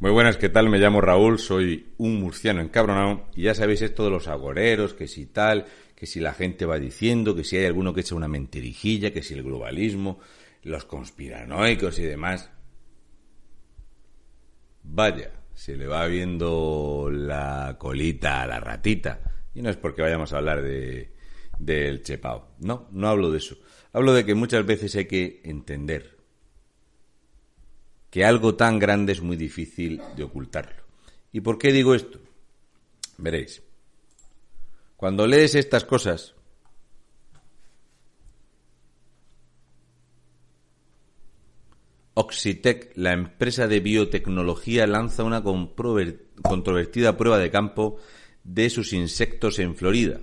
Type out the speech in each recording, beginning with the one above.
Muy buenas, ¿qué tal? Me llamo Raúl, soy un murciano encabronado y ya sabéis esto de los agoreros, que si tal, que si la gente va diciendo, que si hay alguno que echa una mentirijilla, que si el globalismo, los conspiranoicos y demás. Vaya, se le va viendo la colita a la ratita. Y no es porque vayamos a hablar de del chepao. No, no hablo de eso. Hablo de que muchas veces hay que entender que algo tan grande es muy difícil de ocultarlo. ¿Y por qué digo esto? Veréis. Cuando lees estas cosas, Oxitec, la empresa de biotecnología, lanza una controvertida prueba de campo de sus insectos en Florida.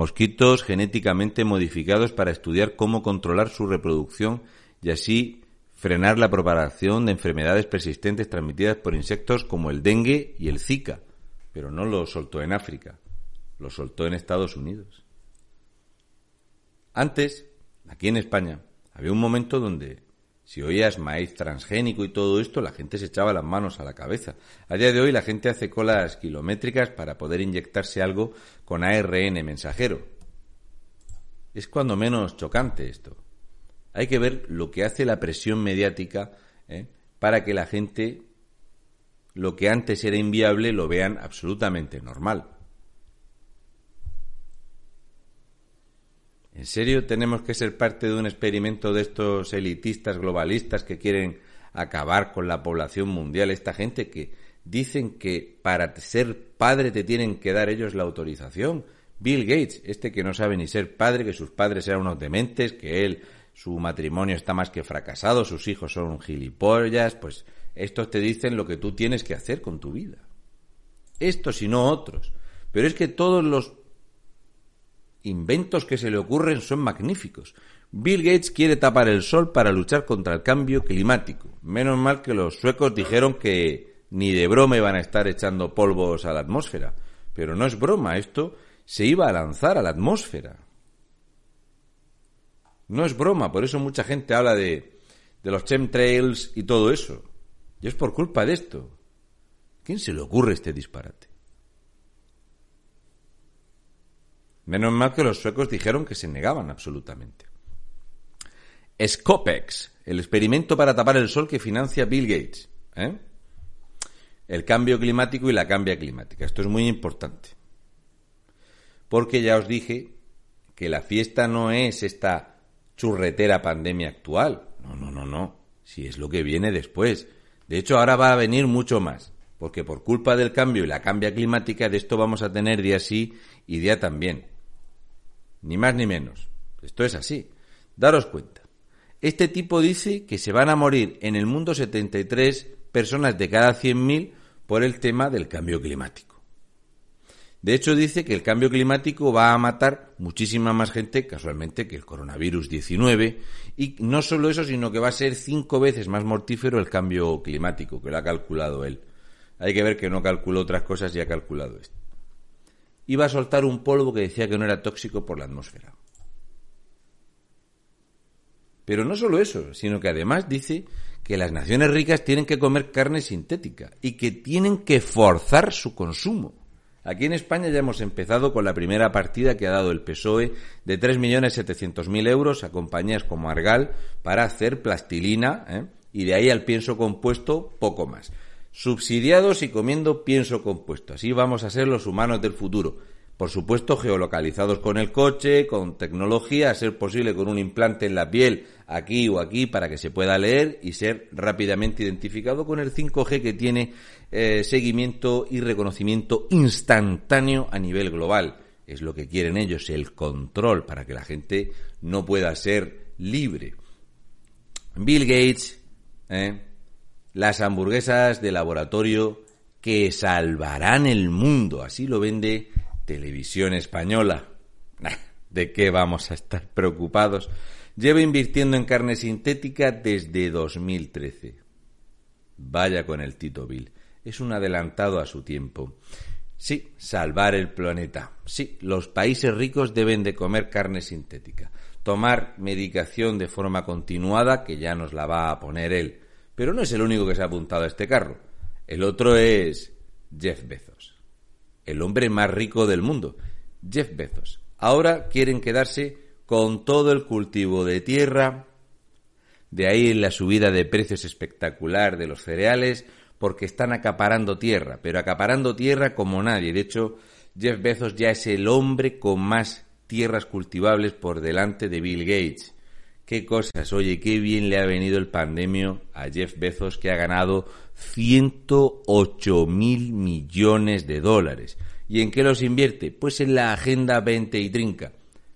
Mosquitos genéticamente modificados para estudiar cómo controlar su reproducción y así frenar la propagación de enfermedades persistentes transmitidas por insectos como el dengue y el zika. Pero no lo soltó en África, lo soltó en Estados Unidos. Antes, aquí en España, había un momento donde si oías maíz transgénico y todo esto, la gente se echaba las manos a la cabeza. A día de hoy la gente hace colas kilométricas para poder inyectarse algo con ARN mensajero. Es cuando menos chocante esto. Hay que ver lo que hace la presión mediática ¿eh? para que la gente lo que antes era inviable lo vean absolutamente normal. ¿En serio tenemos que ser parte de un experimento de estos elitistas globalistas que quieren acabar con la población mundial? Esta gente que dicen que para ser padre te tienen que dar ellos la autorización. Bill Gates, este que no sabe ni ser padre, que sus padres eran unos dementes, que él, su matrimonio está más que fracasado, sus hijos son gilipollas, pues estos te dicen lo que tú tienes que hacer con tu vida. Estos y no otros. Pero es que todos los inventos que se le ocurren son magníficos. Bill Gates quiere tapar el sol para luchar contra el cambio climático. Menos mal que los suecos dijeron que ni de broma iban a estar echando polvos a la atmósfera. Pero no es broma, esto se iba a lanzar a la atmósfera. No es broma, por eso mucha gente habla de, de los chemtrails y todo eso. Y es por culpa de esto. ¿Quién se le ocurre este disparate? Menos mal que los suecos dijeron que se negaban absolutamente. Scopex, el experimento para tapar el sol que financia Bill Gates. ¿eh? El cambio climático y la cambia climática. Esto es muy importante. Porque ya os dije que la fiesta no es esta churretera pandemia actual. No, no, no, no. Si es lo que viene después. De hecho, ahora va a venir mucho más. Porque por culpa del cambio y la cambia climática, de esto vamos a tener día sí y día también. Ni más ni menos. Esto es así. Daros cuenta. Este tipo dice que se van a morir en el mundo 73 personas de cada 100.000 por el tema del cambio climático. De hecho, dice que el cambio climático va a matar muchísima más gente, casualmente, que el coronavirus 19. Y no solo eso, sino que va a ser cinco veces más mortífero el cambio climático, que lo ha calculado él. Hay que ver que no calculó otras cosas y ha calculado esto iba a soltar un polvo que decía que no era tóxico por la atmósfera. Pero no solo eso, sino que además dice que las naciones ricas tienen que comer carne sintética y que tienen que forzar su consumo. Aquí en España ya hemos empezado con la primera partida que ha dado el PSOE de 3.700.000 euros a compañías como Argal para hacer plastilina ¿eh? y de ahí al pienso compuesto poco más subsidiados y comiendo pienso compuesto. Así vamos a ser los humanos del futuro. Por supuesto, geolocalizados con el coche, con tecnología, a ser posible con un implante en la piel aquí o aquí para que se pueda leer y ser rápidamente identificado con el 5G que tiene eh, seguimiento y reconocimiento instantáneo a nivel global. Es lo que quieren ellos, el control para que la gente no pueda ser libre. Bill Gates, eh, las hamburguesas de laboratorio que salvarán el mundo. Así lo vende Televisión Española. ¿De qué vamos a estar preocupados? Lleva invirtiendo en carne sintética desde 2013. Vaya con el Tito Bill. Es un adelantado a su tiempo. Sí, salvar el planeta. Sí, los países ricos deben de comer carne sintética, tomar medicación de forma continuada, que ya nos la va a poner él. Pero no es el único que se ha apuntado a este carro. El otro es Jeff Bezos, el hombre más rico del mundo. Jeff Bezos. Ahora quieren quedarse con todo el cultivo de tierra, de ahí la subida de precios espectacular de los cereales, porque están acaparando tierra, pero acaparando tierra como nadie. De hecho, Jeff Bezos ya es el hombre con más tierras cultivables por delante de Bill Gates. Qué cosas, oye, qué bien le ha venido el pandemio a Jeff Bezos que ha ganado 108 mil millones de dólares. ¿Y en qué los invierte? Pues en la Agenda 20 y Trinca.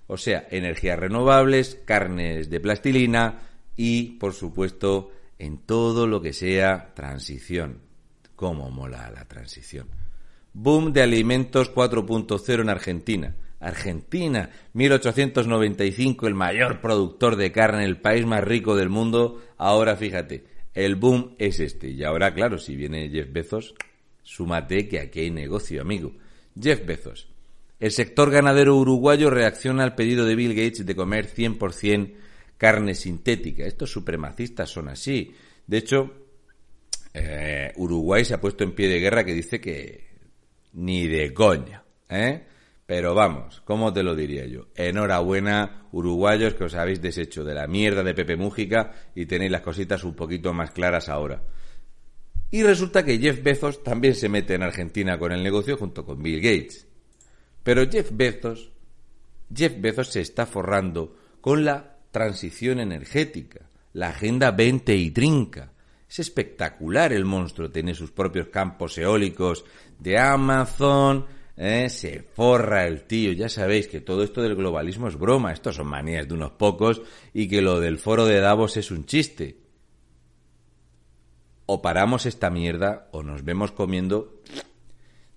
O sea, energías renovables, carnes de plastilina y, por supuesto, en todo lo que sea transición. ¿Cómo mola la transición? Boom de alimentos 4.0 en Argentina. Argentina, 1895, el mayor productor de carne, el país más rico del mundo. Ahora fíjate, el boom es este. Y ahora, claro, si viene Jeff Bezos, súmate que aquí hay negocio, amigo. Jeff Bezos. El sector ganadero uruguayo reacciona al pedido de Bill Gates de comer 100% carne sintética. Estos supremacistas son así. De hecho, eh, Uruguay se ha puesto en pie de guerra que dice que ni de coña, ¿eh? Pero vamos, ¿cómo te lo diría yo? Enhorabuena, uruguayos, que os habéis deshecho de la mierda de Pepe Mújica y tenéis las cositas un poquito más claras ahora. Y resulta que Jeff Bezos también se mete en Argentina con el negocio junto con Bill Gates. Pero Jeff Bezos, Jeff Bezos se está forrando con la transición energética, la Agenda 20 y Trinca. Es espectacular el monstruo, tiene sus propios campos eólicos de Amazon, ¿eh? se forra el tío. Ya sabéis que todo esto del globalismo es broma, estos son manías de unos pocos y que lo del foro de Davos es un chiste. O paramos esta mierda o nos vemos comiendo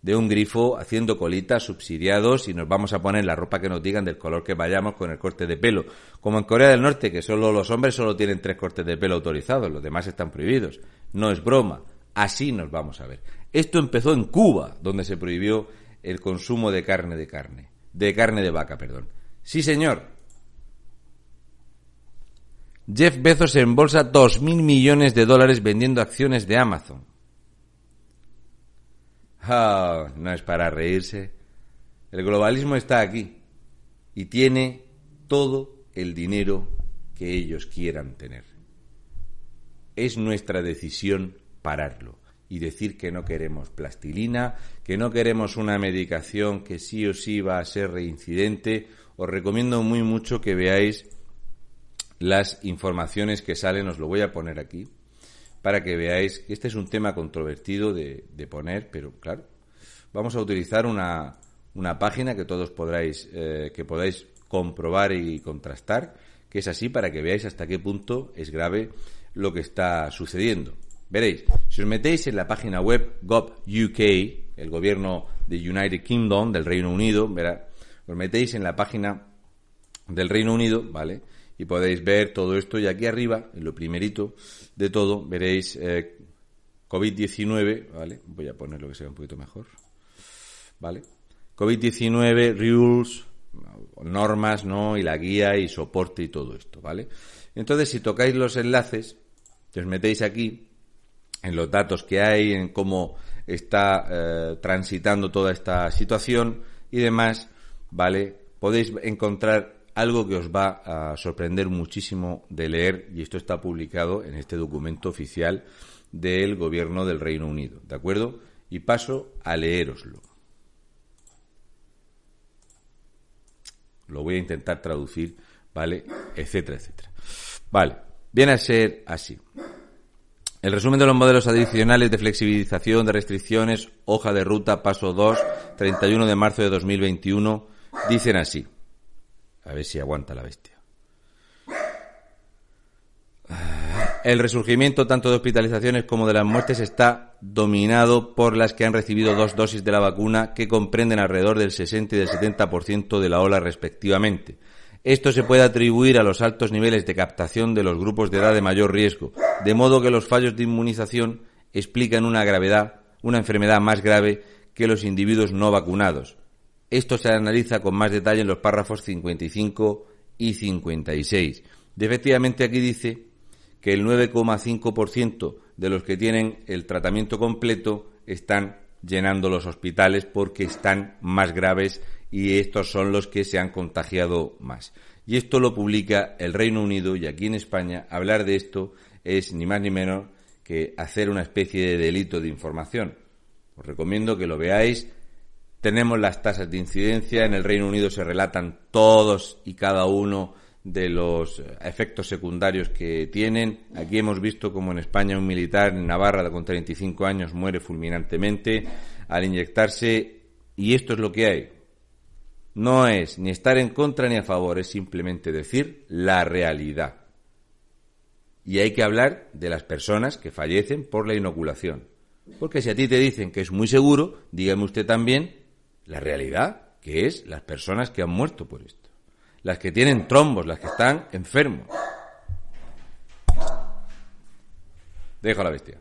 de un grifo haciendo colitas subsidiados y nos vamos a poner la ropa que nos digan del color que vayamos con el corte de pelo. Como en Corea del Norte, que solo los hombres solo tienen tres cortes de pelo autorizados, los demás están prohibidos. No es broma. Así nos vamos a ver. Esto empezó en Cuba, donde se prohibió el consumo de carne de carne, de carne de vaca, perdón. Sí, señor. Jeff Bezos embolsa dos mil millones de dólares vendiendo acciones de Amazon. Oh, no es para reírse. El globalismo está aquí y tiene todo el dinero que ellos quieran tener. Es nuestra decisión pararlo y decir que no queremos plastilina, que no queremos una medicación que sí o sí va a ser reincidente. Os recomiendo muy mucho que veáis las informaciones que salen, os lo voy a poner aquí, para que veáis que este es un tema controvertido de, poner, pero claro, vamos a utilizar una, una página que todos podráis, eh, que podáis comprobar y contrastar, que es así para que veáis hasta qué punto es grave lo que está sucediendo. Veréis, si os metéis en la página web GovUK, el gobierno de United Kingdom, del Reino Unido, verá, os metéis en la página del Reino Unido, ¿vale? y podéis ver todo esto. Y aquí arriba, en lo primerito de todo, veréis eh, COVID-19, ¿vale? Voy a poner lo que sea un poquito mejor, ¿vale? COVID-19, rules, normas, ¿no? Y la guía y soporte y todo esto, ¿vale? Entonces, si tocáis los enlaces, os metéis aquí, en los datos que hay, en cómo está eh, transitando toda esta situación y demás, ¿vale? Podéis encontrar algo que os va a sorprender muchísimo de leer, y esto está publicado en este documento oficial del Gobierno del Reino Unido, ¿de acuerdo? Y paso a leeroslo. Lo voy a intentar traducir, ¿vale? Etcétera, etcétera. Vale, viene a ser así. El resumen de los modelos adicionales de flexibilización de restricciones, hoja de ruta, paso 2, 31 de marzo de 2021, dicen así. A ver si aguanta la bestia. El resurgimiento tanto de hospitalizaciones como de las muertes está dominado por las que han recibido dos dosis de la vacuna que comprenden alrededor del 60 y del 70% de la ola respectivamente. Esto se puede atribuir a los altos niveles de captación de los grupos de edad de mayor riesgo, de modo que los fallos de inmunización explican una gravedad, una enfermedad más grave que los individuos no vacunados. Esto se analiza con más detalle en los párrafos 55 y 56. Y efectivamente aquí dice que el 9,5% de los que tienen el tratamiento completo están llenando los hospitales porque están más graves y estos son los que se han contagiado más. Y esto lo publica el Reino Unido y aquí en España hablar de esto es ni más ni menos que hacer una especie de delito de información. Os recomiendo que lo veáis. Tenemos las tasas de incidencia. En el Reino Unido se relatan todos y cada uno de los efectos secundarios que tienen. Aquí hemos visto como en España un militar en Navarra con 35 años muere fulminantemente al inyectarse y esto es lo que hay. No es ni estar en contra ni a favor, es simplemente decir la realidad. Y hay que hablar de las personas que fallecen por la inoculación. Porque si a ti te dicen que es muy seguro, dígame usted también la realidad, que es las personas que han muerto por esto las que tienen trombos, las que están enfermos. Dejo la bestia.